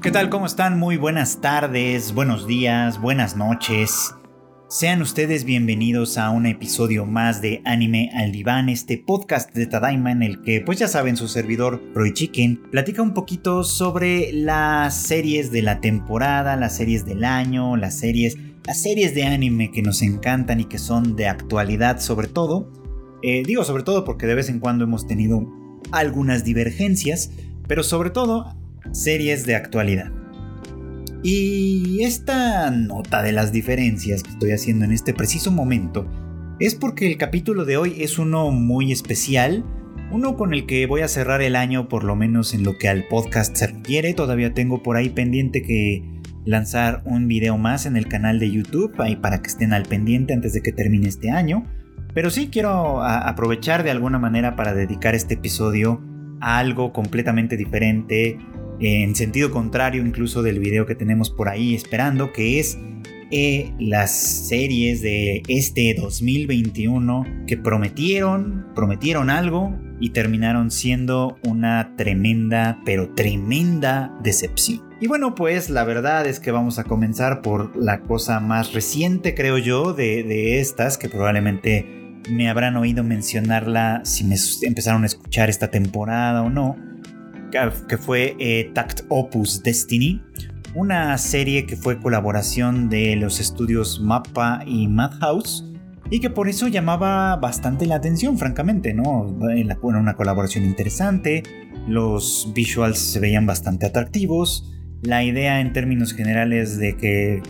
¿Qué tal? ¿Cómo están? Muy buenas tardes, buenos días, buenas noches. Sean ustedes bienvenidos a un episodio más de Anime al Diván, este podcast de Tadaima en el que, pues ya saben, su servidor Roy Chicken platica un poquito sobre las series de la temporada, las series del año, las series, las series de anime que nos encantan y que son de actualidad sobre todo. Eh, digo sobre todo porque de vez en cuando hemos tenido algunas divergencias, pero sobre todo series de actualidad. Y esta nota de las diferencias que estoy haciendo en este preciso momento es porque el capítulo de hoy es uno muy especial, uno con el que voy a cerrar el año por lo menos en lo que al podcast se refiere, todavía tengo por ahí pendiente que lanzar un video más en el canal de YouTube ahí para que estén al pendiente antes de que termine este año, pero sí quiero aprovechar de alguna manera para dedicar este episodio a algo completamente diferente, en sentido contrario incluso del video que tenemos por ahí esperando, que es eh, las series de este 2021 que prometieron, prometieron algo y terminaron siendo una tremenda, pero tremenda decepción. Y bueno, pues la verdad es que vamos a comenzar por la cosa más reciente, creo yo, de, de estas, que probablemente me habrán oído mencionarla si me empezaron a escuchar esta temporada o no que fue eh, Tact Opus Destiny, una serie que fue colaboración de los estudios Mappa y Madhouse y que por eso llamaba bastante la atención, francamente, ¿no? Era una colaboración interesante, los visuals se veían bastante atractivos, la idea en términos generales de que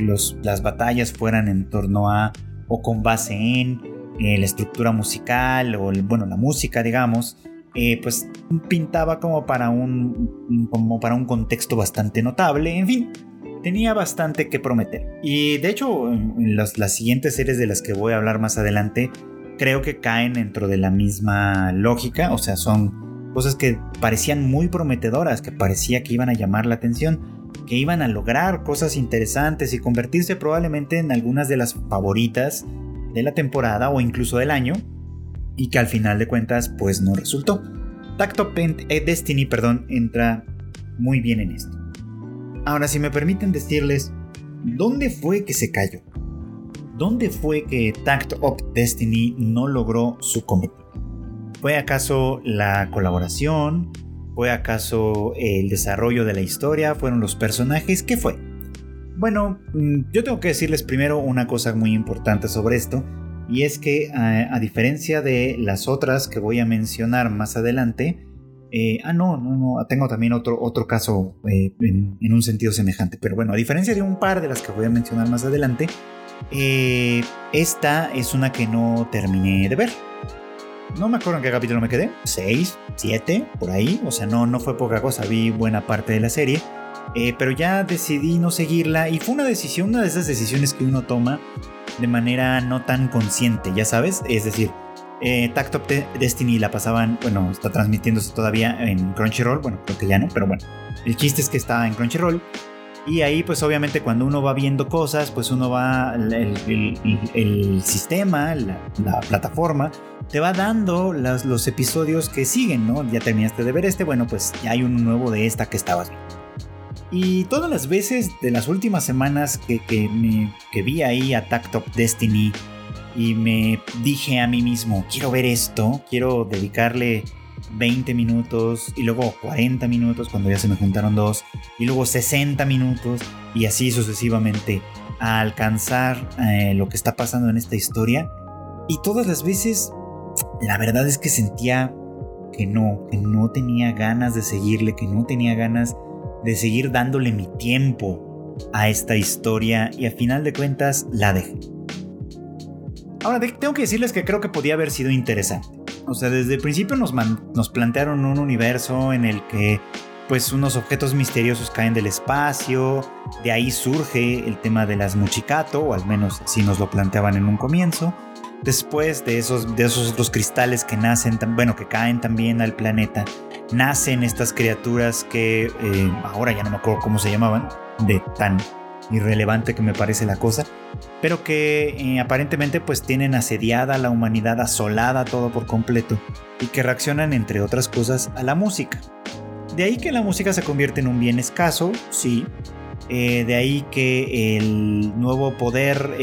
las batallas fueran en torno a o con base en eh, la estructura musical o bueno, la música, digamos, eh, pues pintaba como para un, como para un contexto bastante notable, en fin, tenía bastante que prometer. Y de hecho, en las, siguientes series de las que voy a hablar más adelante, creo que caen dentro de la misma lógica, o sea, son cosas que parecían muy prometedoras, que parecía que iban a llamar la atención, que iban a lograr cosas interesantes y convertirse probablemente en algunas de las favoritas de la temporada o incluso del año, y que al final de cuentas pues no resultó. Tacto eh, Destiny perdón, entra muy bien en esto. Ahora si me permiten decirles, ¿dónde fue que se cayó? ¿Dónde fue que Tact of Destiny no logró su cometido? ¿Fue acaso la colaboración? ¿Fue acaso el desarrollo de la historia? ¿Fueron los personajes? ¿Qué fue? Bueno, mm, yo tengo que decirles primero una cosa muy importante sobre esto, y es que a, diferencia de las otras que voy a mencionar más adelante, eh, ah, no, no, no, tengo también otro, otro caso eh, en, un sentido semejante. Pero bueno, a diferencia de un par de las que voy a mencionar más adelante, eh, esta es una que no terminé de ver. No me acuerdo en qué capítulo me quedé, 6, 7, por ahí. O sea, no, no fue poca cosa, vi buena parte de la serie. Pero ya decidí no seguirla y fue una decisión, una de esas decisiones que uno toma de manera no tan consciente, ya sabes. Es decir, eh, Tactop Destiny la pasaban, bueno, está transmitiéndose todavía en Crunchyroll, bueno, creo que ya no, pero bueno, el chiste es que está en Crunchyroll. Y ahí pues obviamente cuando uno va viendo cosas, pues uno va, el, sistema, la, plataforma, te va dando los episodios que siguen, ¿no? Ya terminaste de ver este, bueno, pues ya hay un nuevo de esta que estabas viendo. Y todas las veces de las últimas semanas que, me, vi ahí a Top Destiny y me dije a mí mismo, quiero ver esto, quiero dedicarle 20 minutos y luego 40 minutos cuando ya se me juntaron dos y luego 60 minutos y así sucesivamente a alcanzar eh, lo que está pasando en esta historia. Y todas las veces, la verdad es que sentía que no, que no tenía ganas de seguirle, que no tenía ganas de seguir dándole mi tiempo a esta historia y a final de cuentas la dejé. Ahora, tengo que decirles que creo que podía haber sido interesante. O sea, desde el principio nos, nos plantearon un universo en el que pues unos objetos misteriosos caen del espacio, de ahí surge el tema de las Muchikato, o al menos así nos lo planteaban en un comienzo. Después de esos, de esos otros cristales que nacen, bueno, que caen también al planeta, nacen estas criaturas que eh, ahora ya no me acuerdo cómo se llamaban, de tan irrelevante que me parece la cosa, pero que eh, aparentemente pues tienen asediada a la humanidad, asolada todo por completo, y que reaccionan entre otras cosas a la música. de ahí que la música se convierte en un bien escaso, sí. Eh, de ahí que el nuevo poder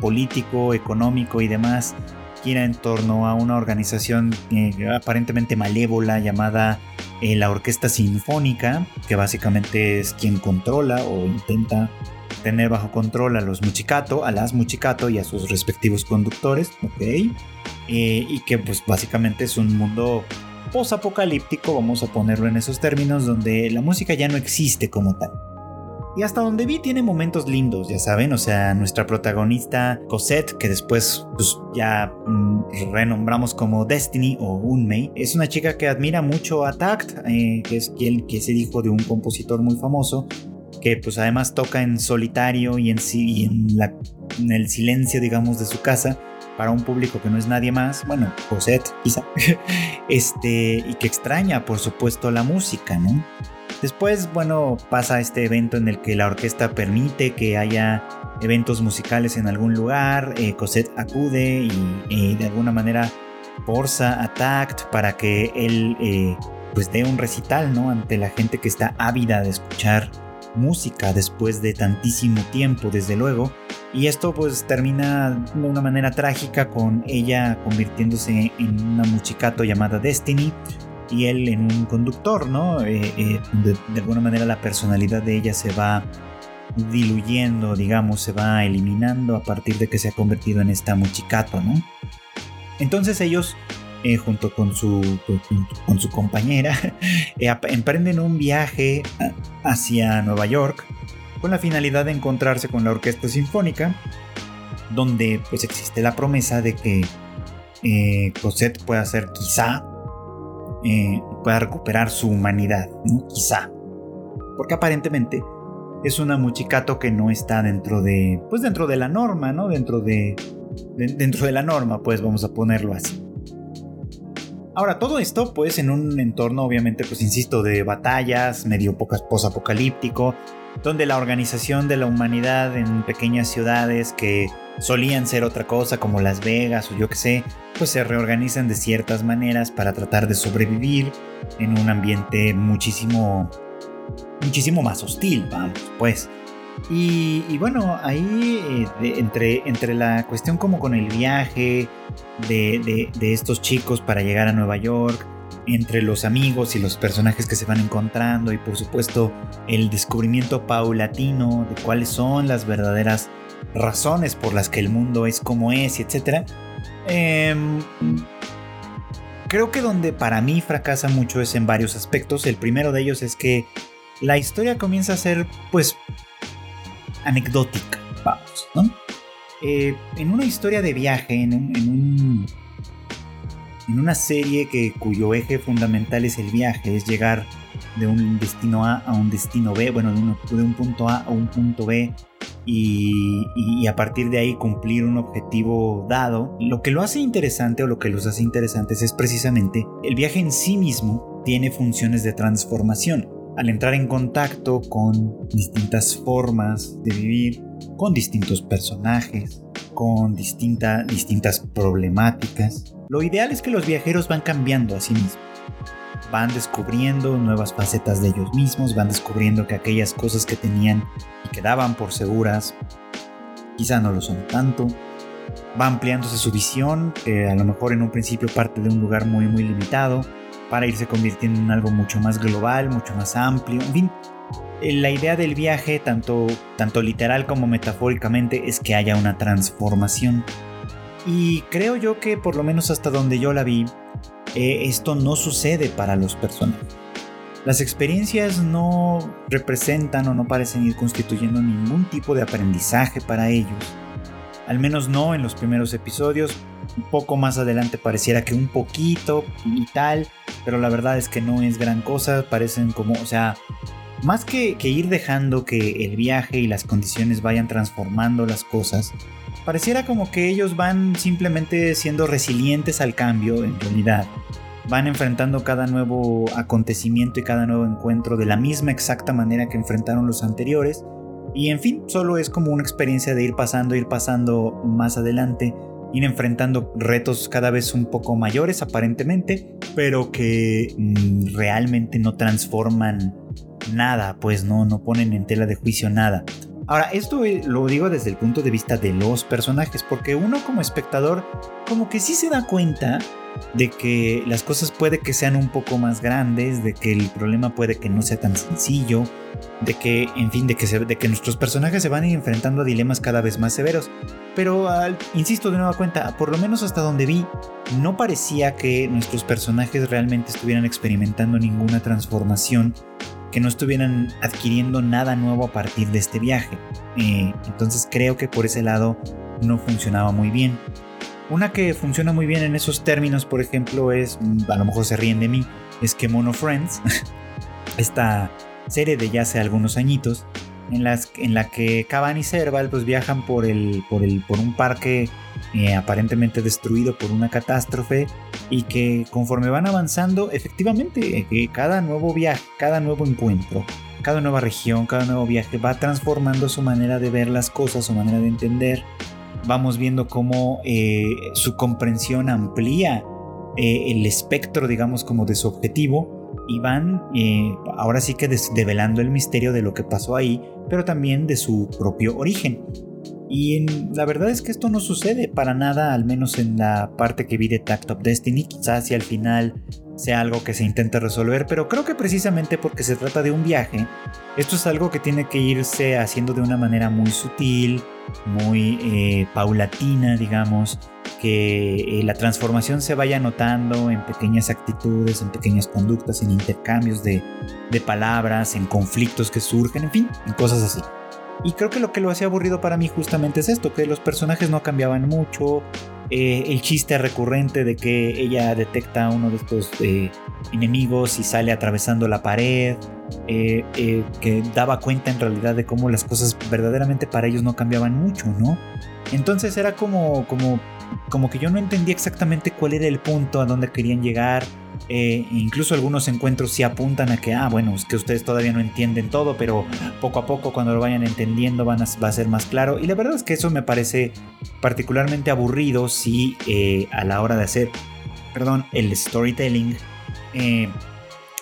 político, económico y demás gira en torno a una organización eh, aparentemente malévola llamada la Orquesta Sinfónica, que básicamente es quien controla o intenta tener bajo control a los Muchicato, a las Muchicato y a sus respectivos conductores, ok. y que pues básicamente es un mundo posapocalíptico, vamos a ponerlo en esos términos, donde la música ya no existe como tal. Y hasta donde vi tiene momentos lindos, ya saben, o sea, nuestra protagonista Cosette, que después pues, ya mm, renombramos como Destiny o Unmei, es una chica que admira mucho a Tact, eh, que es quien que es el hijo de un compositor muy famoso, que pues además toca en solitario y en, y en, en el silencio, digamos, de su casa para un público que no es nadie más, bueno, Cosette quizá, este, y que extraña por supuesto la música, ¿no? Después, bueno, pasa este evento en el que la orquesta permite que haya eventos musicales en algún lugar, eh, Cosette acude y de alguna manera forza a Tact para que él eh, pues dé un recital, ¿no? Ante la gente que está ávida de escuchar música después de tantísimo tiempo, desde luego. Y esto pues termina de una manera trágica con ella convirtiéndose en una muchicato llamada Destiny y él en un conductor, ¿no? Eh, eh, de, alguna manera la personalidad de ella se va diluyendo, digamos, se va eliminando a partir de que se ha convertido en esta muchicato, ¿no? Entonces ellos eh, junto con su, con, su compañera, emprenden un viaje hacia Nueva York con la finalidad de encontrarse con la Orquesta Sinfónica, donde pues existe la promesa de que Cosette pueda ser quizá, pueda recuperar su humanidad, quizá, porque aparentemente es una muchicato que no está dentro de, pues dentro de la norma, ¿no? Dentro de, dentro de la norma, pues vamos a ponerlo así. Ahora, todo esto, pues, en un entorno, obviamente, pues, insisto, de batallas, medio post-apocalíptico, donde la organización de la humanidad en pequeñas ciudades que solían ser otra cosa, como Las Vegas o yo qué sé, pues se reorganizan de ciertas maneras para tratar de sobrevivir en un ambiente muchísimo, muchísimo más hostil, vamos, pues. Y, bueno, ahí eh, entre, entre la cuestión como con el viaje de, estos chicos para llegar a Nueva York, entre los amigos y los personajes que se van encontrando y por supuesto el descubrimiento paulatino de cuáles son las verdaderas razones por las que el mundo es como es, etc. Em, creo que donde para mí fracasa mucho es en varios aspectos. El primero de ellos es que la historia comienza a ser pues anecdótica, vamos, ¿no? Eh, en una historia de viaje, en, un, en, una serie que, cuyo eje fundamental es el viaje, es llegar de un destino A a un destino B, bueno, de, un punto A a un punto B y, y, a partir de ahí cumplir un objetivo dado. Lo que lo hace interesante o lo que los hace interesantes es precisamente el viaje en sí mismo tiene funciones de transformación al entrar en contacto con distintas formas de vivir, con distintos personajes, con distintas problemáticas, lo ideal es que los viajeros van cambiando a sí mismos. Van descubriendo nuevas facetas de ellos mismos, van descubriendo que aquellas cosas que tenían y que daban por seguras, quizá no lo son tanto. Va ampliándose su visión, que a lo mejor en un principio parte de un lugar muy muy limitado, para irse convirtiendo en algo mucho más global, mucho más amplio. En fin, eh, la idea del viaje, tanto, tanto literal como metafóricamente, es que haya una transformación. Y creo yo que por lo menos hasta donde yo la vi, eh, esto no sucede para los personajes. Las experiencias no representan o no parecen ir constituyendo ningún tipo de aprendizaje para ellos. Al menos no en los primeros episodios. Un poco más adelante pareciera que un poquito y tal pero la verdad es que no es gran cosa, parecen como, o sea, más que, ir dejando que el viaje y las condiciones vayan transformando las cosas, pareciera como que ellos van simplemente siendo resilientes al cambio en realidad. Van enfrentando cada nuevo acontecimiento y cada nuevo encuentro de la misma exacta manera que enfrentaron los anteriores. Y en fin, solo es como una experiencia de ir pasando, ir pasando más adelante ir enfrentando retos cada vez un poco mayores aparentemente, pero que mm, realmente no transforman nada, pues no, no ponen en tela de juicio nada. Ahora, esto lo digo desde el punto de vista de los personajes, porque uno como espectador como que sí se da cuenta de que las cosas puede que sean un poco más grandes, de que el problema puede que no sea tan sencillo, de que, en fin, de que, de que nuestros personajes se van enfrentando a dilemas cada vez más severos. Pero, insisto de nueva cuenta, por lo menos hasta donde vi, no parecía que nuestros personajes realmente estuvieran experimentando ninguna transformación, que no estuvieran adquiriendo nada nuevo a partir de este viaje. Eh, entonces creo que por ese lado no funcionaba muy bien. Una que funciona muy bien en esos términos, por ejemplo, es, a lo mejor se ríen de mí, es que Mono Friends, esta serie de ya hace algunos añitos, en, las, en la que Caban y Serval pues viajan por, el, por, el, por un parque eh, aparentemente destruido por una catástrofe y que conforme van avanzando, efectivamente, que cada nuevo viaje, cada nuevo encuentro, cada nueva región, cada nuevo viaje va transformando su manera de ver las cosas, su manera de entender, vamos viendo cómo eh, su comprensión amplía eh, el espectro, digamos, como de su objetivo y van eh, ahora sí que develando el misterio de lo que pasó ahí, pero también de su propio origen. Y la verdad es que esto no sucede para nada, al menos en la parte que vi de Tact of Destiny. Quizás si al final sea algo que se intente resolver, pero creo que precisamente porque se trata de un viaje, esto es algo que tiene que irse haciendo de una manera muy sutil, muy eh, paulatina, digamos, que eh, la transformación se vaya notando en pequeñas actitudes, en pequeñas conductas, en intercambios de, palabras, en conflictos que surgen, en fin, en cosas así. Y creo que lo que lo hacía aburrido para mí justamente es esto, que los personajes no cambiaban mucho, eh, el chiste recurrente de que ella detecta a uno de estos eh, enemigos y sale atravesando la pared, que daba cuenta en realidad de cómo las cosas verdaderamente para ellos no cambiaban mucho, ¿no? Entonces era como, como, como que yo no entendía exactamente cuál era el punto a dónde querían llegar eh, incluso algunos encuentros sí apuntan a que, ah, bueno, es que ustedes todavía no entienden todo, pero poco a poco cuando lo vayan entendiendo va a ser más claro. Y la verdad es que eso me parece particularmente aburrido si eh, a la hora de hacer, perdón, el storytelling, eh,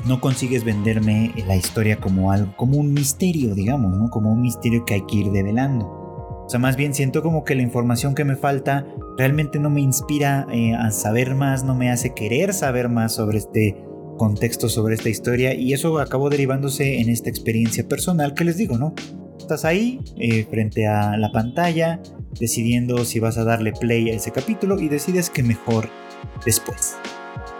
no consigues venderme la historia como algo, como un misterio, digamos, ¿no? Como un misterio que hay que ir develando. O sea, más bien siento como que la información que me falta realmente no me inspira eh, a saber más, no me hace querer saber más sobre este contexto, sobre esta historia y eso acabó derivándose en esta experiencia personal que les digo, ¿no? Estás ahí eh, frente a la pantalla decidiendo si vas a darle play a ese capítulo y decides que mejor después.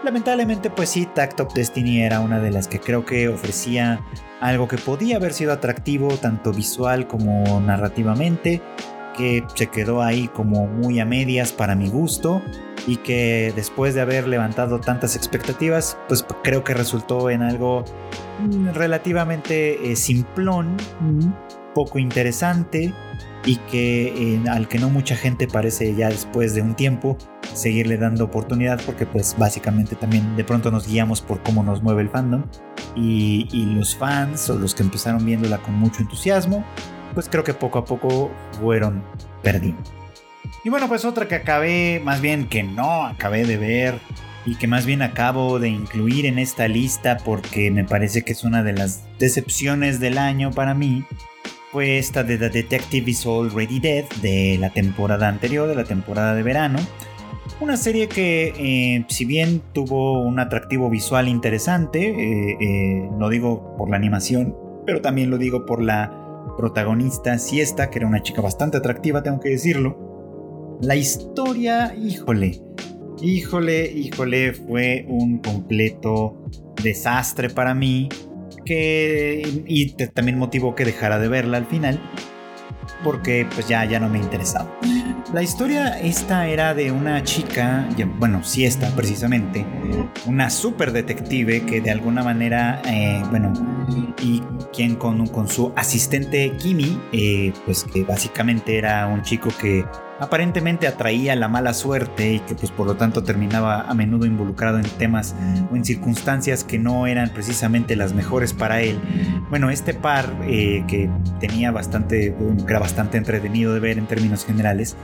Lamentablemente pues sí, Tact of Destiny era una de las que creo que ofrecía algo que podía haber sido atractivo tanto visual como narrativamente, que se quedó ahí como muy a medias para mi gusto y que después de haber levantado tantas expectativas, pues creo que resultó en algo mm, relativamente eh, simplón, poco interesante y que eh, al que no mucha gente parece ya después de un tiempo seguirle dando oportunidad porque pues básicamente también de pronto nos guiamos por cómo nos mueve el fandom y, los fans o los que empezaron viéndola con mucho entusiasmo pues creo que poco a poco fueron perdiendo. Y bueno pues otra que acabé más bien que no acabé de ver y que más bien acabo de incluir en esta lista porque me parece que es una de las decepciones del año para mí fue esta de The Detective is Already Dead de la temporada anterior, de la temporada de verano. Una serie que, eh, si bien tuvo un atractivo visual interesante, eh, eh, lo digo por la animación, pero también lo digo por la protagonista Siesta, que era una chica bastante atractiva, tengo que decirlo. La historia, híjole, híjole, híjole, fue un completo desastre para mí que y también motivó que dejara de verla al final porque pues ya, ya no me interesaba. La historia esta era de una chica, bueno, sí esta precisamente, una super detective que de alguna manera, eh, bueno, y quien con, con su asistente Kimi, eh, pues que básicamente era un chico que aparentemente atraía la mala suerte y que pues por lo tanto terminaba a menudo involucrado en temas o en circunstancias que no eran precisamente las mejores para él. Bueno, este par eh, que tenía bastante, era bastante entretenido de ver en términos generales,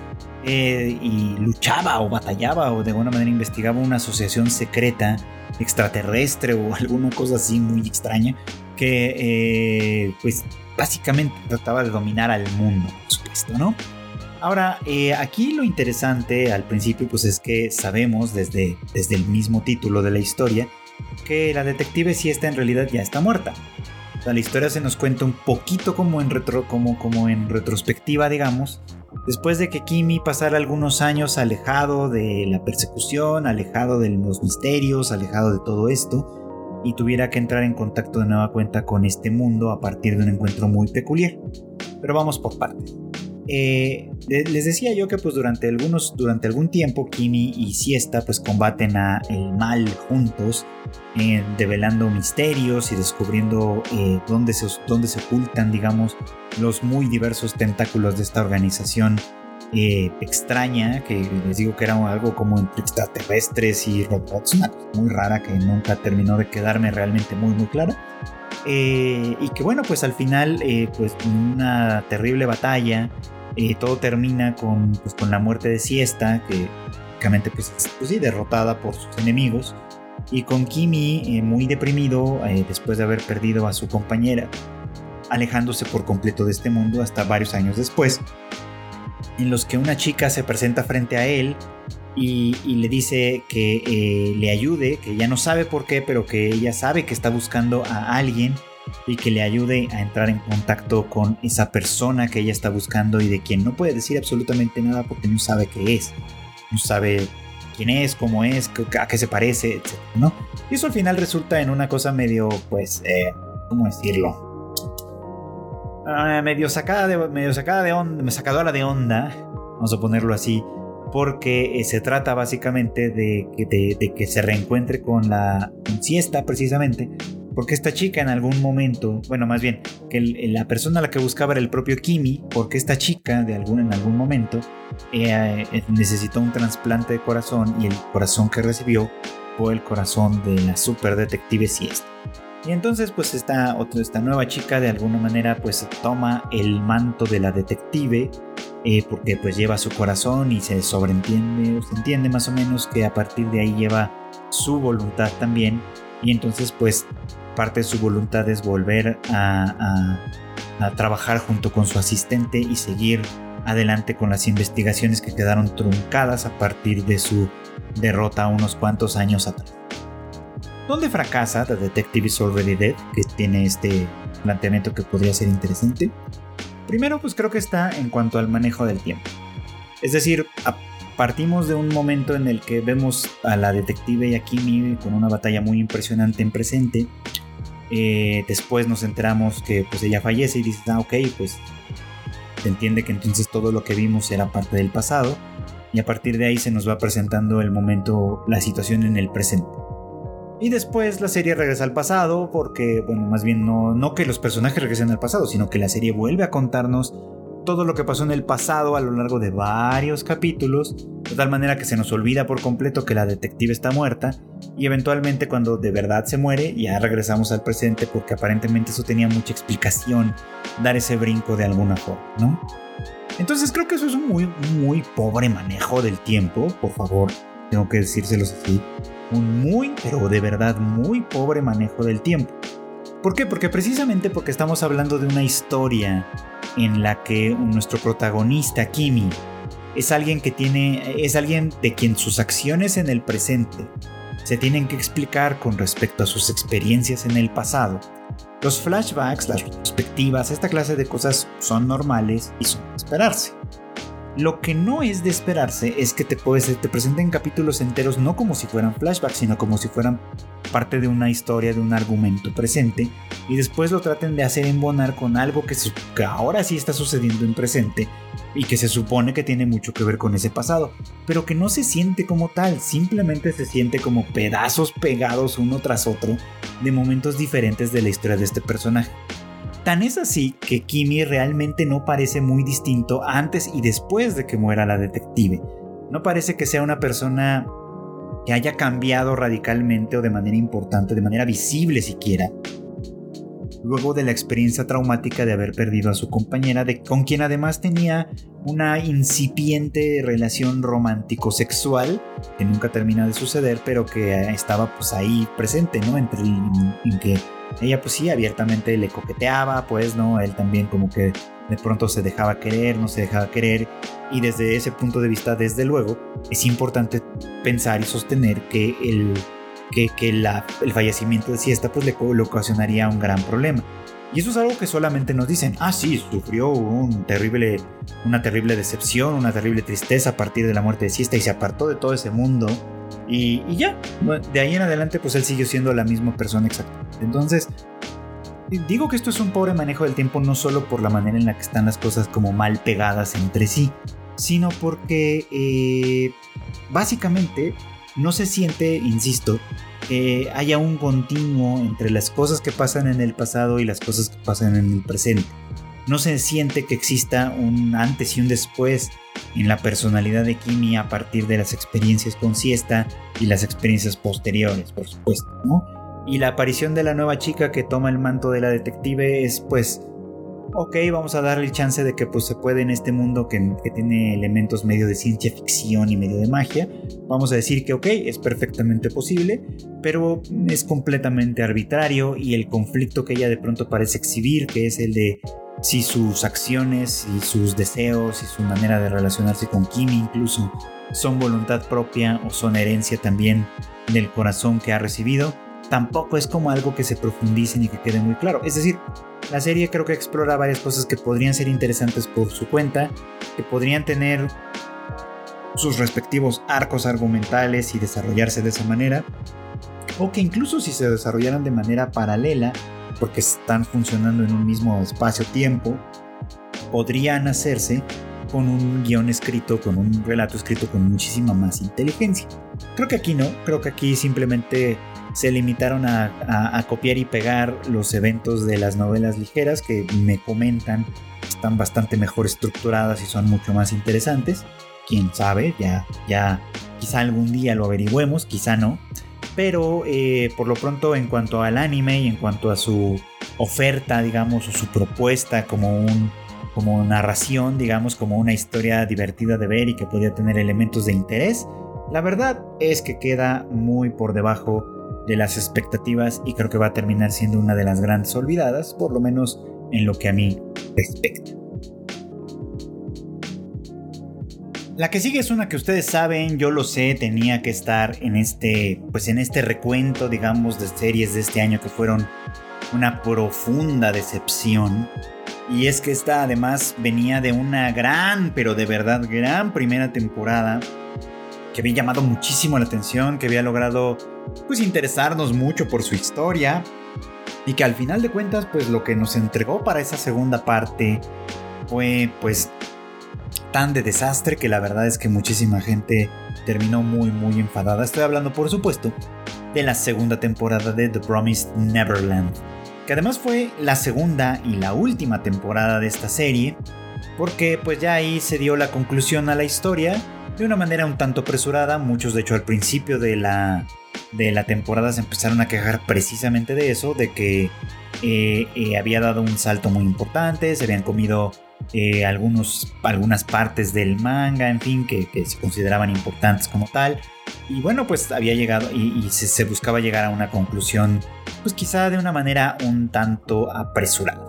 eh, y luchaba o batallaba o de alguna manera investigaba una asociación secreta extraterrestre o alguna cosa así muy extraña que eh, pues básicamente trataba de dominar al mundo, por supuesto, ¿no? Ahora, eh, aquí lo interesante al principio pues es que sabemos desde, desde el mismo título de la historia que la detective si está en realidad ya está muerta. la historia se nos cuenta un poquito como en, retro, como, como en retrospectiva, digamos, después de que Kimi pasara algunos años alejado de la persecución, alejado de los misterios, alejado de todo esto, y tuviera que entrar en contacto de nueva cuenta con este mundo a partir de un encuentro muy peculiar. Pero vamos por partes. Eh, les decía yo que pues durante algunos durante algún tiempo Kimi y Siesta pues combaten a el mal juntos eh, develando misterios y descubriendo eh, dónde, se, dónde se ocultan digamos los muy diversos tentáculos de esta organización extraña que les digo que era algo como entre extraterrestres y robots una cosa muy rara que nunca terminó de quedarme realmente muy muy clara y que bueno pues al final pues una terrible batalla todo termina con, pues, con la muerte de Siesta, que básicamente pues, pues, sí, derrotada por sus enemigos, y con Kimi eh, muy deprimido eh, después de haber perdido a su compañera, alejándose por completo de este mundo hasta varios años después, en los que una chica se presenta frente a él y, le dice que eh, le ayude, que ya no sabe por qué, pero que ella sabe que está buscando a alguien y que le ayude a entrar en contacto con esa persona que ella está buscando y de quien no puede decir absolutamente nada porque no sabe qué es, no sabe quién es, cómo es, a qué se parece, etc. ¿no? Y eso al final resulta en una cosa medio, pues, eh, ¿cómo decirlo? Ah, medio sacada de medio sacada de onda, sacadora de onda, vamos a ponerlo así, porque eh, se trata básicamente de, de, que se reencuentre con la siesta precisamente porque esta chica en algún momento, bueno, más bien, que la persona a la que buscaba era el propio Kimi, porque esta chica de algún, en algún momento eh, necesitó un trasplante de corazón y el corazón que recibió fue el corazón de la super detective Siesta. Y entonces pues esta, otra, esta nueva chica de alguna manera pues toma el manto de la detective eh, porque pues lleva su corazón y se sobreentiende o se entiende más o menos que a partir de ahí lleva su voluntad también y entonces pues parte de su voluntad es volver a, trabajar junto con su asistente y seguir adelante con las investigaciones que quedaron truncadas a partir de su derrota unos cuantos años atrás. ¿Dónde fracasa The Detective is Already Dead? Que tiene este planteamiento que podría ser interesante. Primero, pues creo que está en cuanto al manejo del tiempo. Es decir, partimos de un momento en el que vemos a la detective y a Kimi con una batalla muy impresionante en presente eh, después nos enteramos que pues ella fallece y dices, ah, ok, pues se entiende que entonces todo lo que vimos era parte del pasado y a partir de ahí se nos va presentando el momento, la situación en el presente. Y después la serie regresa al pasado porque, bueno, más bien no, no que los personajes regresen al pasado, sino que la serie vuelve a contarnos todo lo que pasó en el pasado a lo largo de varios capítulos, de tal manera que se nos olvida por completo que la detective está muerta y eventualmente cuando de verdad se muere ya regresamos al presente porque aparentemente eso tenía mucha explicación, dar ese brinco de alguna forma, ¿no? Entonces creo que eso es un muy, muy pobre manejo del tiempo, por favor, tengo que decírselos así, un muy, pero de verdad muy pobre manejo del tiempo. ¿Por qué? Porque precisamente porque estamos hablando de una historia en la que nuestro protagonista, Kimi, es alguien que tiene, es alguien de quien sus acciones en el presente se tienen que explicar con respecto a sus experiencias en el pasado. Los flashbacks, las retrospectivas, esta clase de cosas son normales y son esperarse. Lo que no es de esperarse es que te, te presenten capítulos enteros no como si fueran flashbacks, sino como si fueran parte de una historia, de un argumento presente, y después lo traten de hacer embonar con algo que, que ahora sí está sucediendo en presente y que se supone que tiene mucho que ver con ese pasado, pero que no se siente como tal, simplemente se siente como pedazos pegados uno tras otro de momentos diferentes de la historia de este personaje. Tan es así que Kimi realmente no parece muy distinto antes y después de que muera la detective. No parece que sea una persona que haya cambiado radicalmente o de manera importante, de manera visible siquiera, luego de la experiencia traumática de haber perdido a su compañera, de, con quien además tenía una incipiente relación romántico-sexual, que nunca termina de suceder, pero que estaba pues ahí presente, ¿no? Entre en que ella pues sí abiertamente le coqueteaba, pues, ¿no? Él también como que de pronto se dejaba querer, no se dejaba querer, y desde ese punto de vista, desde luego, es importante pensar y sostener que el que, el fallecimiento de Siesta pues le, ocasionaría un gran problema. Y eso es algo que solamente nos dicen, ah sí, sufrió un terrible, una terrible decepción, una terrible tristeza a partir de la muerte de Siesta y se apartó de todo ese mundo. Y, ya, de ahí en adelante pues él siguió siendo la misma persona exactamente. Entonces, digo que esto es un pobre manejo del tiempo no solo por la manera en la que están las cosas como mal pegadas entre sí, sino porque eh, básicamente no se siente, insisto, que haya un continuo entre las cosas que pasan en el pasado y las cosas que pasan en el presente. No se siente que exista un antes y un después en la personalidad de Kimi a partir de las experiencias con siesta y las experiencias posteriores, por supuesto, ¿no? Y la aparición de la nueva chica que toma el manto de la detective es pues ok, vamos a darle el chance de que pues, se puede en este mundo que, tiene elementos medio de ciencia ficción y medio de magia, vamos a decir que ok, es perfectamente posible, pero es completamente arbitrario y el conflicto que ella de pronto parece exhibir, que es el de si sus acciones y sus deseos y su manera de relacionarse con Kimi incluso son voluntad propia o son herencia también del corazón que ha recibido, tampoco es como algo que se profundice ni que quede muy claro. Es decir, la serie creo que explora varias cosas que podrían ser interesantes por su cuenta, que podrían tener sus respectivos arcos argumentales y desarrollarse de esa manera, o que incluso si se desarrollaran de manera paralela, porque están funcionando en un mismo espacio-tiempo, podrían hacerse con un guion escrito, con un relato escrito con muchísima más inteligencia. Creo que aquí no, creo que aquí simplemente se limitaron a, copiar y pegar los eventos de las novelas ligeras que me comentan están bastante mejor estructuradas y son mucho más interesantes. Quién sabe, ya, ya quizá algún día lo averigüemos, quizá no. Pero eh, por lo pronto en cuanto al anime y en cuanto a su oferta, digamos, o su propuesta como un como narración, digamos, como una historia divertida de ver y que podría tener elementos de interés, la verdad es que queda muy por debajo de las expectativas y creo que va a terminar siendo una de las grandes olvidadas, por lo menos en lo que a mí respecta. La que sigue es una que ustedes saben, yo lo sé, tenía que estar en este, pues en este recuento, digamos, de series de este año que fueron una profunda decepción. Y es que esta además venía de una gran, pero de verdad gran primera temporada que había llamado muchísimo la atención, que había logrado pues interesarnos mucho por su historia y que al final de cuentas pues lo que nos entregó para esa segunda parte fue pues tan de desastre que la verdad es que muchísima gente terminó muy muy enfadada. Estoy hablando por supuesto de la segunda temporada de The Promised Neverland, que además fue la segunda y la última temporada de esta serie, porque pues ya ahí se dio la conclusión a la historia de una manera un tanto apresurada. Muchos, de hecho, al principio de la, de la temporada se empezaron a quejar precisamente de eso, de que eh, eh, había dado un salto muy importante, se habían comido eh, algunos, algunas partes del manga, en fin, que, se consideraban importantes como tal. Y bueno, pues había llegado y, se, buscaba llegar a una conclusión, pues quizá de una manera un tanto apresurada.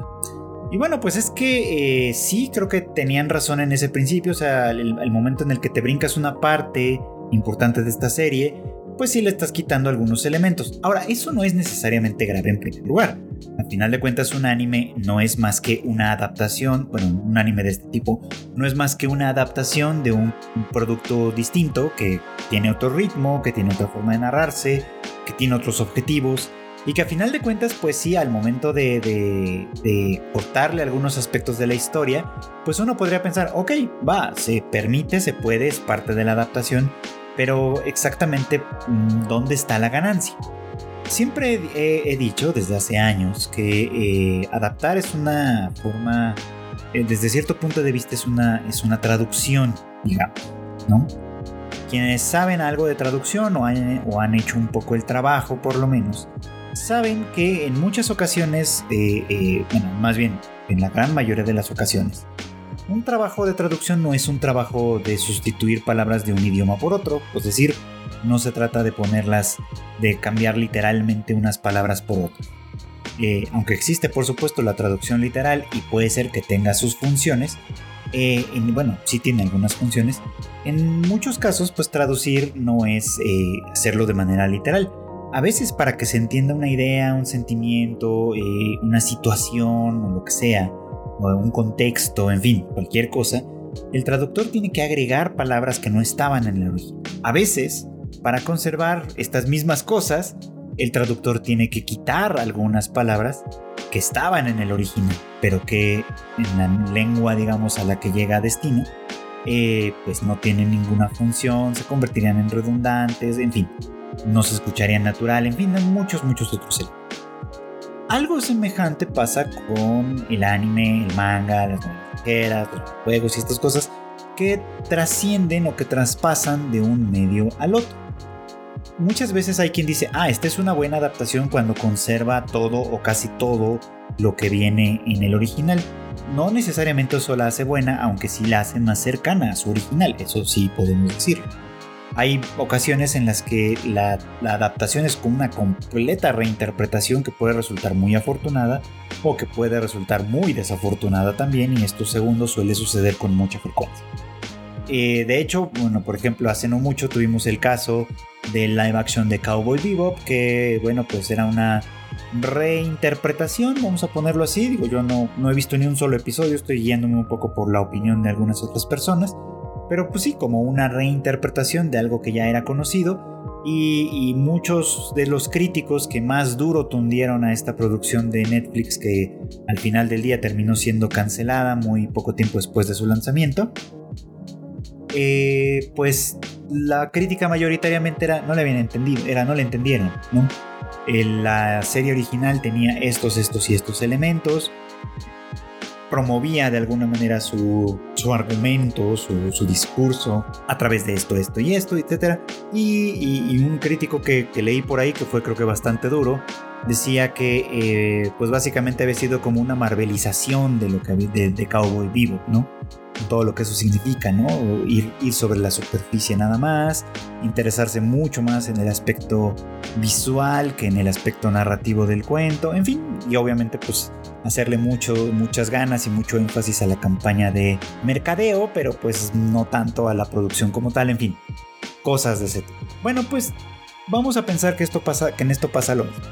Y bueno, pues es que eh, sí, creo que tenían razón en ese principio, o sea, el, momento en el que te brincas una parte importante de esta serie, pues sí le estás quitando algunos elementos. Ahora, eso no es necesariamente grave en primer lugar. Al final de cuentas, un anime no es más que una adaptación, bueno, un anime de este tipo no es más que una adaptación de un producto distinto que tiene otro ritmo, que tiene otra forma de narrarse, que tiene otros objetivos y que a final de cuentas, pues sí, al momento de, cortarle algunos aspectos de la historia, pues uno podría pensar, ok, va, se permite, se puede, es parte de la adaptación, pero exactamente mm, dónde está la ganancia. siempre he, dicho desde hace años que eh, adaptar es una forma, eh, desde cierto punto de vista es una, es una traducción, digamos, ¿no? Quienes saben algo de traducción o han, o han hecho un poco el trabajo, por lo menos, saben que en muchas ocasiones, eh, bueno, más bien en la gran mayoría de las ocasiones, un trabajo de traducción no es un trabajo de sustituir palabras de un idioma por otro, es decir, no se trata de ponerlas, de cambiar literalmente unas palabras por otras. Eh, aunque existe por supuesto la traducción literal y puede ser que tenga sus funciones, eh, bueno, sí tiene algunas funciones, en muchos casos pues traducir no es eh, hacerlo de manera literal. A veces para que se entienda una idea, un sentimiento, una situación o lo que sea, o un contexto, en fin, cualquier cosa, el traductor tiene que agregar palabras que no estaban en el origen. A veces, para conservar estas mismas cosas, el traductor tiene que quitar algunas palabras que estaban en el original, pero que en la lengua, digamos, a la que llega a destino, eh, pues no tienen ninguna función, se convertirían en redundantes, en fin, no se escucharían natural, en fin, muchos, muchos otros elementos. Algo semejante pasa con el anime, el manga, las novelas, los juegos y estas cosas que trascienden o que traspasan de un medio al otro. Muchas veces hay quien dice, ah, esta es una buena adaptación cuando conserva todo o casi todo lo que viene en el original. No necesariamente eso la hace buena, aunque sí la hace más cercana a su original, eso sí podemos decirlo. Hay ocasiones en las que la, adaptación es con una completa reinterpretación que puede resultar muy afortunada o que puede resultar muy desafortunada también y esto segundo suele suceder con mucha frecuencia. Eh, de hecho, bueno, por ejemplo, hace no mucho tuvimos el caso del live action de Cowboy Bebop, que bueno, pues era una reinterpretación, vamos a ponerlo así. Digo, yo no, no he visto ni un solo episodio, estoy guiándome un poco por la opinión de algunas otras personas pero pues sí, como una reinterpretación de algo que ya era conocido. Y, muchos de los críticos que más duro tundieron a esta producción de Netflix, que al final del día terminó siendo cancelada muy poco tiempo después de su lanzamiento, eh, pues la crítica mayoritariamente era no le habían entendido, era no le entendieron, ¿no? la serie original tenía estos, estos y estos elementos promovía de alguna manera su, argumento, su, discurso a través de esto, esto y esto, etc. Y, un crítico que, leí por ahí, que fue creo que bastante duro, decía que eh, pues básicamente había sido como una marvelización de lo que de, de Cowboy Vivo, ¿no? todo lo que eso significa, ¿no? Ir, ir, sobre la superficie nada más, interesarse mucho más en el aspecto visual que en el aspecto narrativo del cuento, en fin, y obviamente pues hacerle mucho, muchas ganas y mucho énfasis a la campaña de mercadeo, pero pues no tanto a la producción como tal, en fin, cosas de ese tipo. Bueno, pues vamos a pensar que esto pasa, que en esto pasa lo mismo.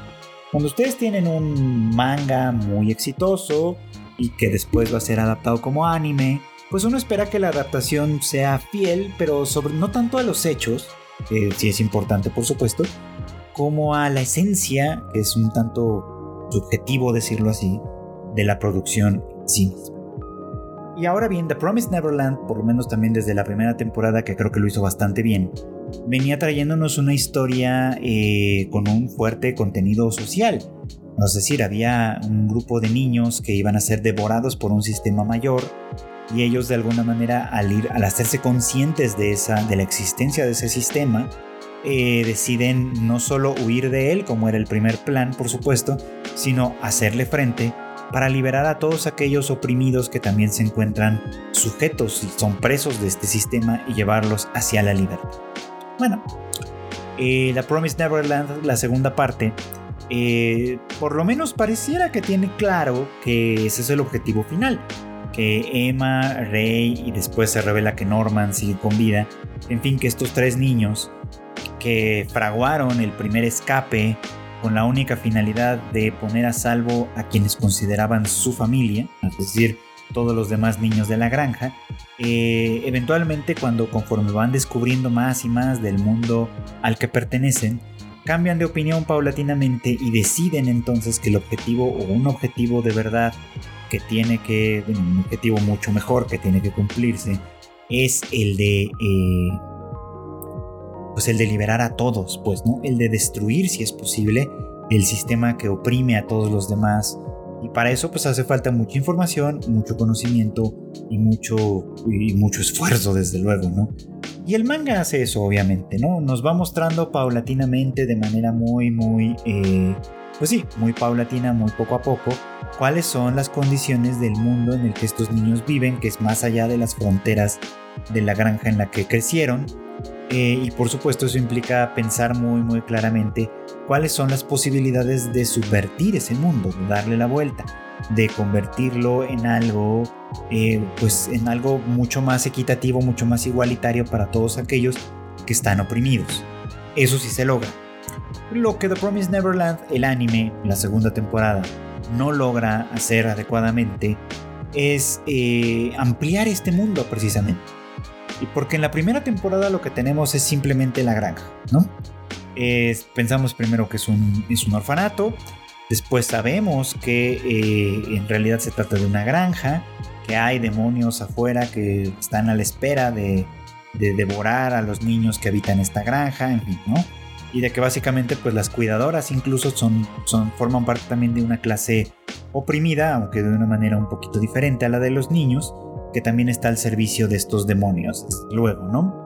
Cuando ustedes tienen un manga muy exitoso y que después va a ser adaptado como anime, pues uno espera que la adaptación sea fiel, pero sobre no tanto a los hechos, que sí es importante por supuesto, como a la esencia, que es un tanto subjetivo decirlo así, de la producción sí Y ahora bien, The Promised Neverland, por lo menos también desde la primera temporada, que creo que lo hizo bastante bien, venía trayéndonos una historia eh, con un fuerte contenido social. Es decir, había un grupo de niños que iban a ser devorados por un sistema mayor y ellos de alguna manera al, ir, al hacerse conscientes de, esa, de la existencia de ese sistema, eh, deciden no solo huir de él, como era el primer plan, por supuesto, sino hacerle frente para liberar a todos aquellos oprimidos que también se encuentran sujetos y son presos de este sistema y llevarlos hacia la libertad. Bueno, eh, la Promised Neverland, la segunda parte, eh, por lo menos pareciera que tiene claro que ese es el objetivo final. Que Emma, Rey y después se revela que Norman sigue con vida. En fin, que estos tres niños que fraguaron el primer escape con la única finalidad de poner a salvo a quienes consideraban su familia, es decir, todos los demás niños de la granja, eh, eventualmente cuando conforme van descubriendo más y más del mundo al que pertenecen, cambian de opinión paulatinamente y deciden entonces que el objetivo o un objetivo de verdad que tiene que, bueno, un objetivo mucho mejor que tiene que cumplirse, es el de eh, pues el de liberar a todos, pues, ¿no? El de destruir, si es posible, el sistema que oprime a todos los demás. Y para eso pues hace falta mucha información, mucho conocimiento y mucho, y mucho esfuerzo desde luego, ¿no? Y el manga hace eso obviamente, ¿no? Nos va mostrando paulatinamente de manera muy, muy, eh, pues sí, muy paulatina, muy poco a poco, cuáles son las condiciones del mundo en el que estos niños viven, que es más allá de las fronteras de la granja en la que crecieron eh, y por supuesto eso implica pensar muy muy claramente cuáles son las posibilidades de subvertir ese mundo, de darle la vuelta, de convertirlo en algo, eh, pues en algo mucho más equitativo, mucho más igualitario para todos aquellos que están oprimidos. Eso sí se logra. Lo que The Promised Neverland, el anime, la segunda temporada, no logra hacer adecuadamente es eh, ampliar este mundo precisamente. Y porque en la primera temporada lo que tenemos es simplemente la granja, ¿no? pensamos primero que es un, es un orfanato, después sabemos que eh, en realidad se trata de una granja, que hay demonios afuera que están a la espera de, de devorar a los niños que habitan esta granja, en fin, ¿no? Y de que básicamente pues las cuidadoras incluso son, son, forman parte también de una clase oprimida, aunque de una manera un poquito diferente a la de los niños, que también está al servicio de estos demonios, luego, ¿no?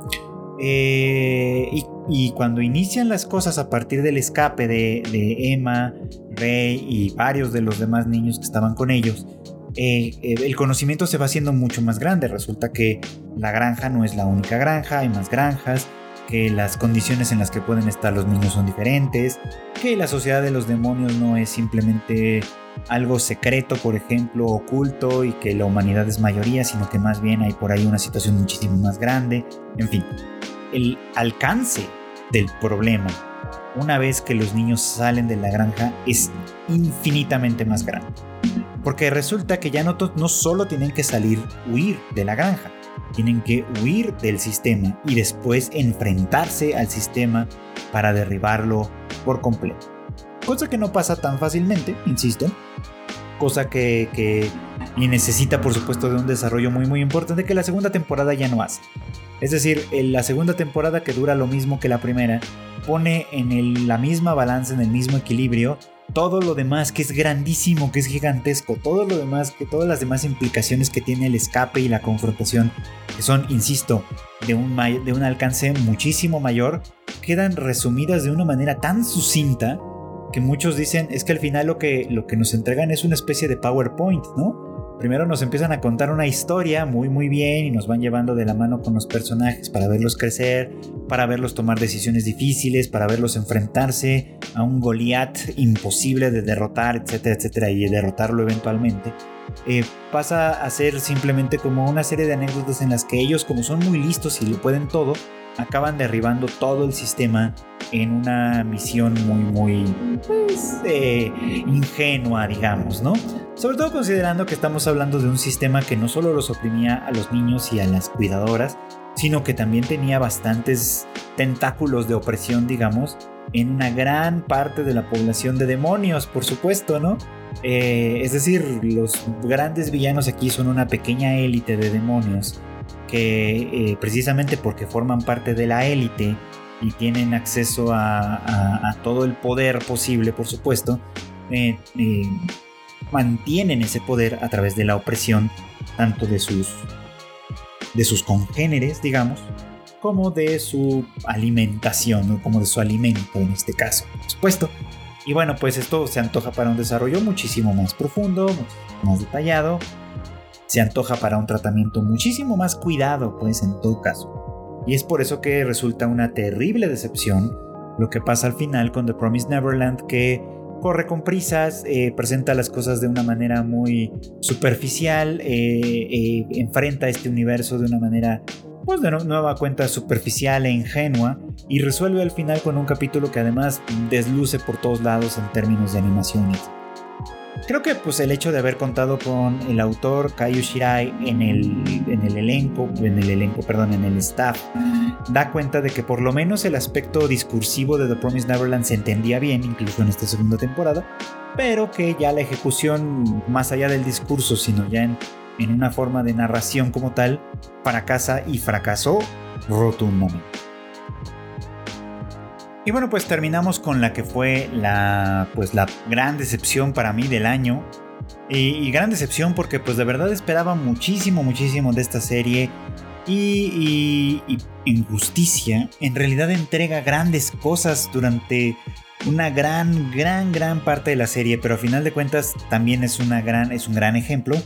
Eh, y, cuando inician las cosas a partir del escape de, Emma, Rey y varios de los demás niños que estaban con ellos, eh, eh, el conocimiento se va haciendo mucho más grande. Resulta que la granja no es la única granja, hay más granjas, que las condiciones en las que pueden estar los niños son diferentes, que la sociedad de los demonios no es simplemente algo secreto, por ejemplo, oculto y que la humanidad es mayoría, sino que más bien hay por ahí una situación muchísimo más grande. En fin, el alcance del problema una vez que los niños salen de la granja es infinitamente más grande. Porque resulta que ya no, no solo tienen que salir, huir de la granja, tienen que huir del sistema y después enfrentarse al sistema para derribarlo por completo. Cosa que no pasa tan fácilmente, insisto. Cosa que, que y necesita por supuesto de un desarrollo muy muy importante que la segunda temporada ya no hace. Es decir, la segunda temporada que dura lo mismo que la primera, pone en la misma balanza, en el mismo equilibrio, todo lo demás que es grandísimo, que es gigantesco, todo lo demás, que todas las demás implicaciones que tiene el escape y la confrontación, que son, insisto, de un, de un alcance muchísimo mayor, quedan resumidas de una manera tan sucinta que muchos dicen es que al final lo que, lo que nos entregan es una especie de PowerPoint, ¿no? Primero nos empiezan a contar una historia muy muy bien y nos van llevando de la mano con los personajes para verlos crecer, para verlos tomar decisiones difíciles, para verlos enfrentarse a un Goliat imposible de derrotar, etcétera, etcétera, y derrotarlo eventualmente. Eh, pasa a ser simplemente como una serie de anécdotas en las que ellos, como son muy listos y lo pueden todo, acaban derribando todo el sistema en una misión muy, muy pues, eh, ingenua, digamos, ¿no? Sobre todo considerando que estamos hablando de un sistema que no solo los oprimía a los niños y a las cuidadoras, sino que también tenía bastantes tentáculos de opresión, digamos, en una gran parte de la población de demonios, por supuesto, ¿no? Eh, es decir, los grandes villanos aquí son una pequeña élite de demonios que eh, precisamente porque forman parte de la élite y tienen acceso a, todo el poder posible, por supuesto, eh, eh, mantienen ese poder a través de la opresión tanto de sus, de sus congéneres, digamos, como de su alimentación, como de su alimento en este caso, por supuesto. Y bueno, pues esto se antoja para un desarrollo muchísimo más profundo, más detallado, se antoja para un tratamiento muchísimo más cuidado, pues en todo caso. Y es por eso que resulta una terrible decepción lo que pasa al final con The Promised Neverland, que corre con prisas, eh, presenta las cosas de una manera muy superficial, eh, eh, enfrenta este universo de una manera, pues de nueva cuenta, superficial e ingenua, y resuelve al final con un capítulo que además desluce por todos lados en términos de animaciones creo que pues el hecho de haber contado con el autor Kayu Shirai en el, en el elenco, en el elenco, perdón, en el staff, da cuenta de que por lo menos el aspecto discursivo de The Promised Neverland se entendía bien, incluso en esta segunda temporada, pero que ya la ejecución, más allá del discurso, sino ya en, en una forma de narración como tal, fracasa y fracasó rotundamente. Y bueno, pues terminamos con la que fue la, pues la gran decepción para mí del año. Y, gran decepción porque pues de verdad esperaba muchísimo, muchísimo de esta serie. Y, y, Injusticia en realidad entrega grandes cosas durante una gran, gran, gran parte de la serie. Pero a final de cuentas también es, una gran, es un gran ejemplo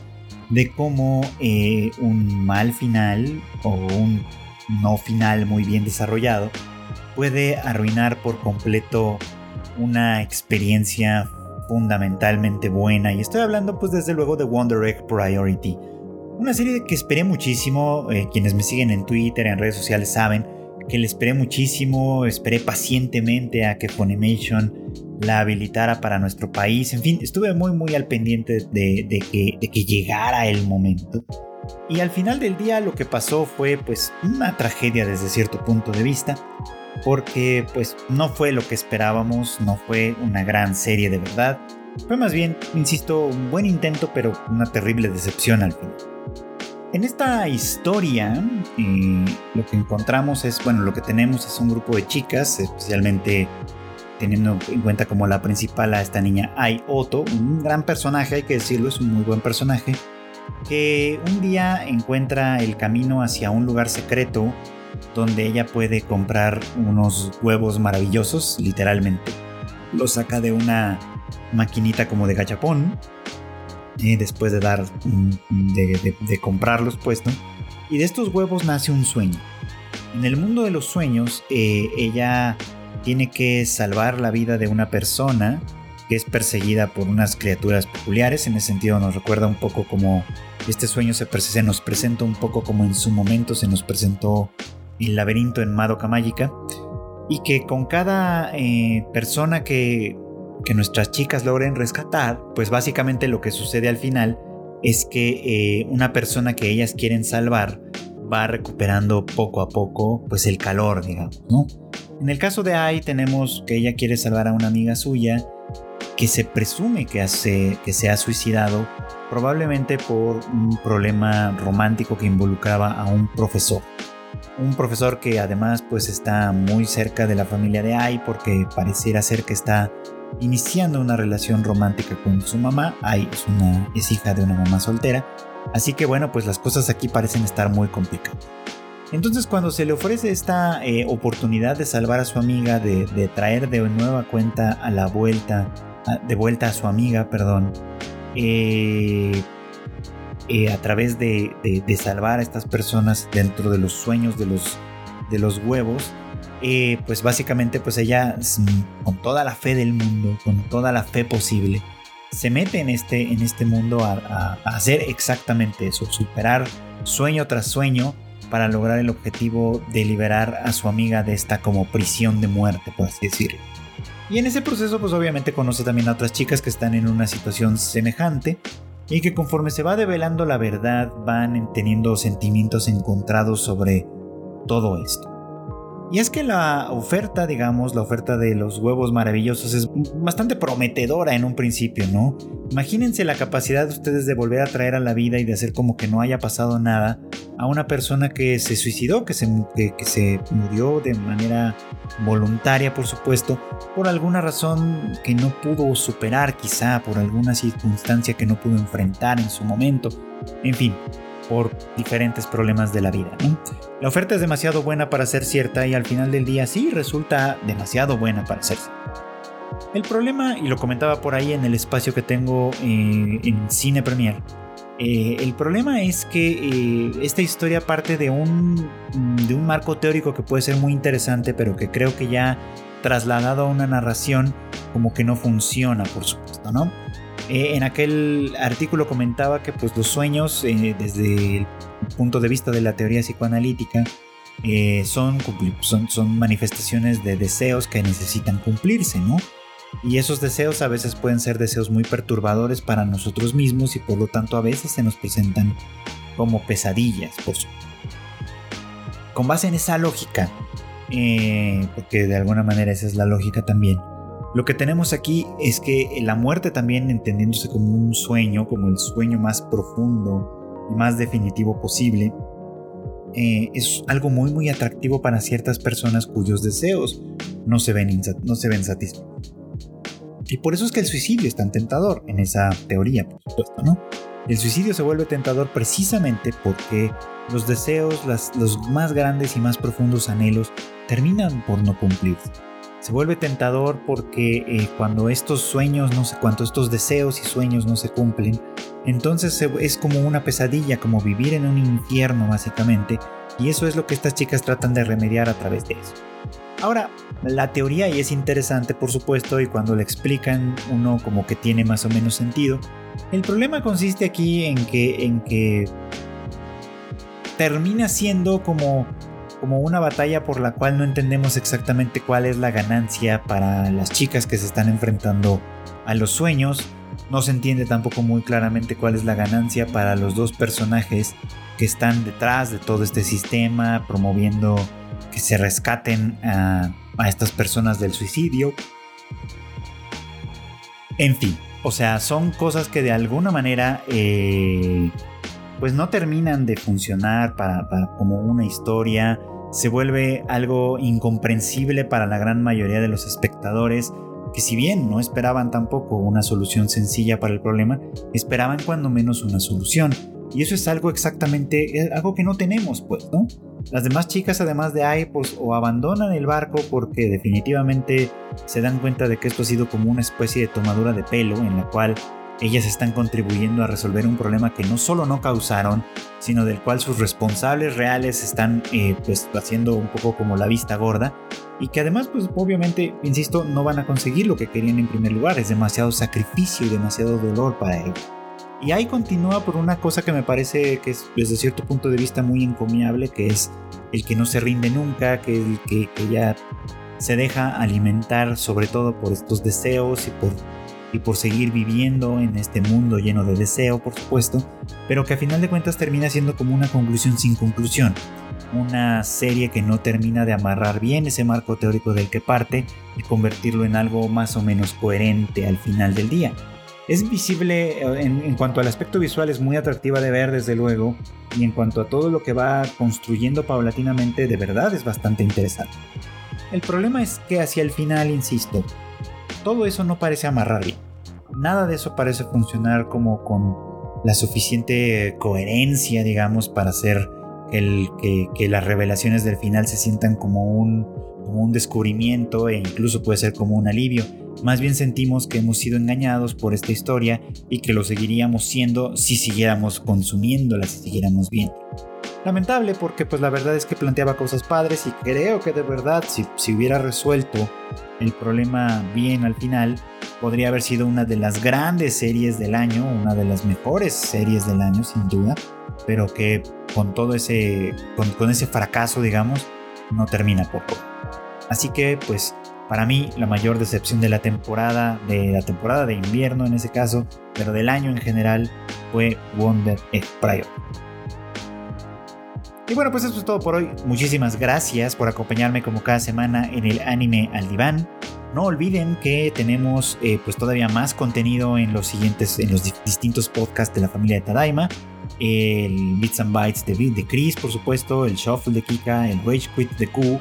de cómo eh, un mal final o un no final muy bien desarrollado puede arruinar por completo una experiencia fundamentalmente buena. Y estoy hablando pues desde luego de Wonder Egg Priority. Una serie que esperé muchísimo, eh, quienes me siguen en Twitter, en redes sociales saben que le esperé muchísimo, esperé pacientemente a que Funimation la habilitara para nuestro país, en fin, estuve muy muy al pendiente de, que, de que llegara el momento. Y al final del día lo que pasó fue pues una tragedia desde cierto punto de vista, porque pues no fue lo que esperábamos, no fue una gran serie de verdad, fue más bien, insisto, un buen intento pero una terrible decepción al final. En esta historia eh, lo que encontramos es, bueno, lo que tenemos es un grupo de chicas, especialmente teniendo en cuenta como la principal a esta niña Ai Otto, un gran personaje, hay que decirlo, es un muy buen personaje, que un día encuentra el camino hacia un lugar secreto donde ella puede comprar unos huevos maravillosos, literalmente. Los saca de una maquinita como de gachapón, después de dar, de, comprarlos pues, Y de estos huevos nace un sueño. En el mundo de los sueños, eh, ella tiene que salvar la vida de una persona que es perseguida por unas criaturas peculiares. En ese sentido nos recuerda un poco como este sueño se, se nos presenta un poco como en su momento se nos presentó el laberinto en Madoka Mágica. Y que con cada eh, persona que, que nuestras chicas logren rescatar, pues básicamente lo que sucede al final es que eh, una persona que ellas quieren salvar va recuperando poco a poco pues el calor, digamos, ¿no? En el caso de Ai tenemos que ella quiere salvar a una amiga suya que se presume que, hace, que se ha suicidado probablemente por un problema romántico que involucraba a un profesor. Un profesor que además pues está muy cerca de la familia de Ai porque pareciera ser que está iniciando una relación romántica con su mamá. Ai es, una, es hija de una mamá soltera. Así que bueno, pues las cosas aquí parecen estar muy complicadas. Entonces cuando se le ofrece esta eh, oportunidad de salvar a su amiga, de, traer de nueva cuenta a la vuelta, de vuelta a su amiga, perdón, eh, eh, a través de, salvar a estas personas dentro de los sueños de los, de los huevos, pues básicamente pues ella con toda la fe del mundo, con toda la fe posible, se mete en este, en este mundo a hacer exactamente eso, superar sueño tras sueño para lograr el objetivo de liberar a su amiga de esta como prisión de muerte, por así decirlo. Y en ese proceso pues obviamente conoce también a otras chicas que están en una situación semejante y que conforme se va develando la verdad van teniendo sentimientos encontrados sobre todo esto. Y es que la oferta, digamos, la oferta de los huevos maravillosos es bastante prometedora en un principio, ¿no? Imagínense la capacidad de ustedes de volver a traer a la vida y de hacer como que no haya pasado nada a una persona que se suicidó, que se, que, se murió de manera voluntaria, por supuesto, por alguna razón que no pudo superar, quizá por alguna circunstancia que no pudo enfrentar en su momento. En fin, por diferentes problemas de la vida. La oferta es demasiado buena para ser cierta y al final del día sí resulta demasiado buena para ser. El problema, y lo comentaba por ahí en el espacio que tengo eh, en Cine Premier, eh, el problema es que eh, esta historia parte de un, de un marco teórico que puede ser muy interesante, pero que creo que ya trasladado a una narración como que no funciona, por supuesto, ¿no? Eh, en aquel artículo comentaba que pues, los sueños, eh, desde el punto de vista de la teoría psicoanalítica, eh, son, son, son, manifestaciones de deseos que necesitan cumplirse, ¿no? Y esos deseos a veces pueden ser deseos muy perturbadores para nosotros mismos y por lo tanto a veces se nos presentan como pesadillas. Con base en esa lógica, porque de alguna manera esa es la lógica también, lo que tenemos aquí es que la muerte también entendiéndose como un sueño, como el sueño más profundo y más definitivo posible, eh, es algo muy muy atractivo para ciertas personas cuyos deseos no se ven, no ven satisfechos. Y por eso es que el suicidio es tan tentador en esa teoría, por supuesto, ¿no? El suicidio se vuelve tentador precisamente porque los deseos, los más grandes y más profundos anhelos terminan por no cumplirse. Se vuelve tentador porque eh, cuando estos sueños, no sé, cuando estos deseos y sueños no se cumplen, entonces es como una pesadilla, como vivir en un infierno básicamente, y eso es lo que estas chicas tratan de remediar a través de eso. Ahora, la teoría y es interesante por supuesto y cuando le explican uno como que tiene más o menos sentido. El problema consiste aquí en que, en que termina siendo como como una batalla por la cual no entendemos exactamente cuál es la ganancia para las chicas que se están enfrentando a los sueños. No se entiende tampoco muy claramente cuál es la ganancia para los dos personajes que están detrás de todo este sistema, promoviendo que se rescaten a, estas personas del suicidio. En fin, o sea, son cosas que de alguna manera eh, pues no terminan de funcionar para, como una historia, se vuelve algo incomprensible para la gran mayoría de los espectadores que si bien no esperaban tampoco una solución sencilla para el problema, esperaban cuando menos una solución. Y eso es algo exactamente, algo que no tenemos, pues, ¿no? Las demás chicas, además de ahí, pues, o abandonan el barco porque definitivamente se dan cuenta de que esto ha sido como una especie de tomadura de pelo en la cual ellas están contribuyendo a resolver un problema que no solo no causaron, sino del cual sus responsables reales están eh, pues haciendo un poco como la vista gorda y que además pues obviamente, insisto, no van a conseguir lo que querían en primer lugar, es demasiado sacrificio y demasiado dolor para ellos. Y ahí continúa por una cosa que me parece que es desde cierto punto de vista muy encomiable, que es el que no se rinde nunca, que el que, que ya se deja alimentar sobre todo por estos deseos y por y por seguir viviendo en este mundo lleno de deseo, por supuesto, pero que a final de cuentas termina siendo como una conclusión sin conclusión. Una serie que no termina de amarrar bien ese marco teórico del que parte y convertirlo en algo más o menos coherente al final del día. Es visible eh, en, en, cuanto al aspecto visual, es muy atractiva de ver desde luego, y en cuanto a todo lo que va construyendo paulatinamente, de verdad es bastante interesante. El problema es que hacia el final, insisto, todo eso no parece amarrar bien nada de eso parece funcionar como con la suficiente coherencia, digamos, para hacer que, las revelaciones del final se sientan como un, como un descubrimiento e incluso puede ser como un alivio. Más bien sentimos que hemos sido engañados por esta historia y que lo seguiríamos siendo si siguiéramos consumiéndola, si siguiéramos bien. Lamentable porque pues la verdad es que planteaba cosas padres y creo que de verdad si, si hubiera resuelto el problema bien al final, podría haber sido una de las grandes series del año, una de las mejores series del año sin duda, pero que con todo ese, con, ese fracaso digamos, no termina poco. Así que pues para mí la mayor decepción de la temporada, de la temporada de invierno en ese caso, pero del año en general, fue Wonder Prior. Y bueno, pues eso es todo por hoy. Muchísimas gracias por acompañarme como cada semana en el anime al diván. No olviden que tenemos eh, pues todavía más contenido en los siguientes, en los distintos podcasts de la familia de Tadaima. El Bits and Bytes de, de Chris, por supuesto, el Shuffle de Kika, el Rage Quit de Q.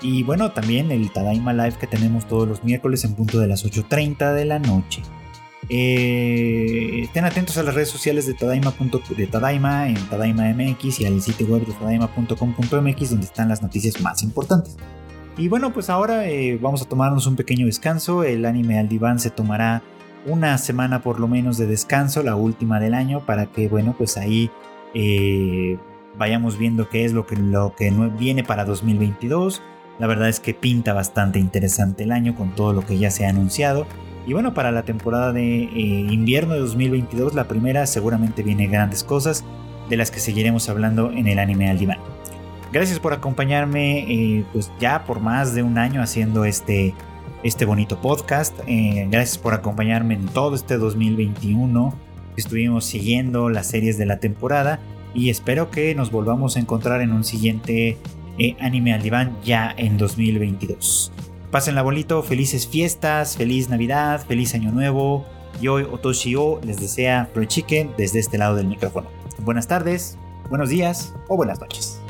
Y bueno, también el Tadaima Live que tenemos todos los miércoles en punto de las 8.30 de la noche. Eh, estén atentos a las redes sociales de Tadaima, de Tadaima en Tadaima MX y al sitio web de tadaima.com.mx donde están las noticias más importantes. Y bueno, pues ahora eh, vamos a tomarnos un pequeño descanso. El anime al diván se tomará una semana por lo menos de descanso, la última del año, para que, bueno, pues ahí eh, vayamos viendo qué es lo que, lo que viene para 2022. La verdad es que pinta bastante interesante el año con todo lo que ya se ha anunciado. Y bueno, para la temporada de eh, invierno de 2022, la primera seguramente viene grandes cosas de las que seguiremos hablando en el anime al diván. Gracias por acompañarme eh, pues ya por más de un año haciendo este, este bonito podcast. Eh, gracias por acompañarme en todo este 2021. Estuvimos siguiendo las series de la temporada y espero que nos volvamos a encontrar en un siguiente anime al diván ya en 2022. Pásenla bonito, felices fiestas, feliz Navidad, feliz Año Nuevo. Y hoy Otoshio les desea Pro Chicken desde este lado del micrófono. Buenas tardes, buenos días o buenas noches.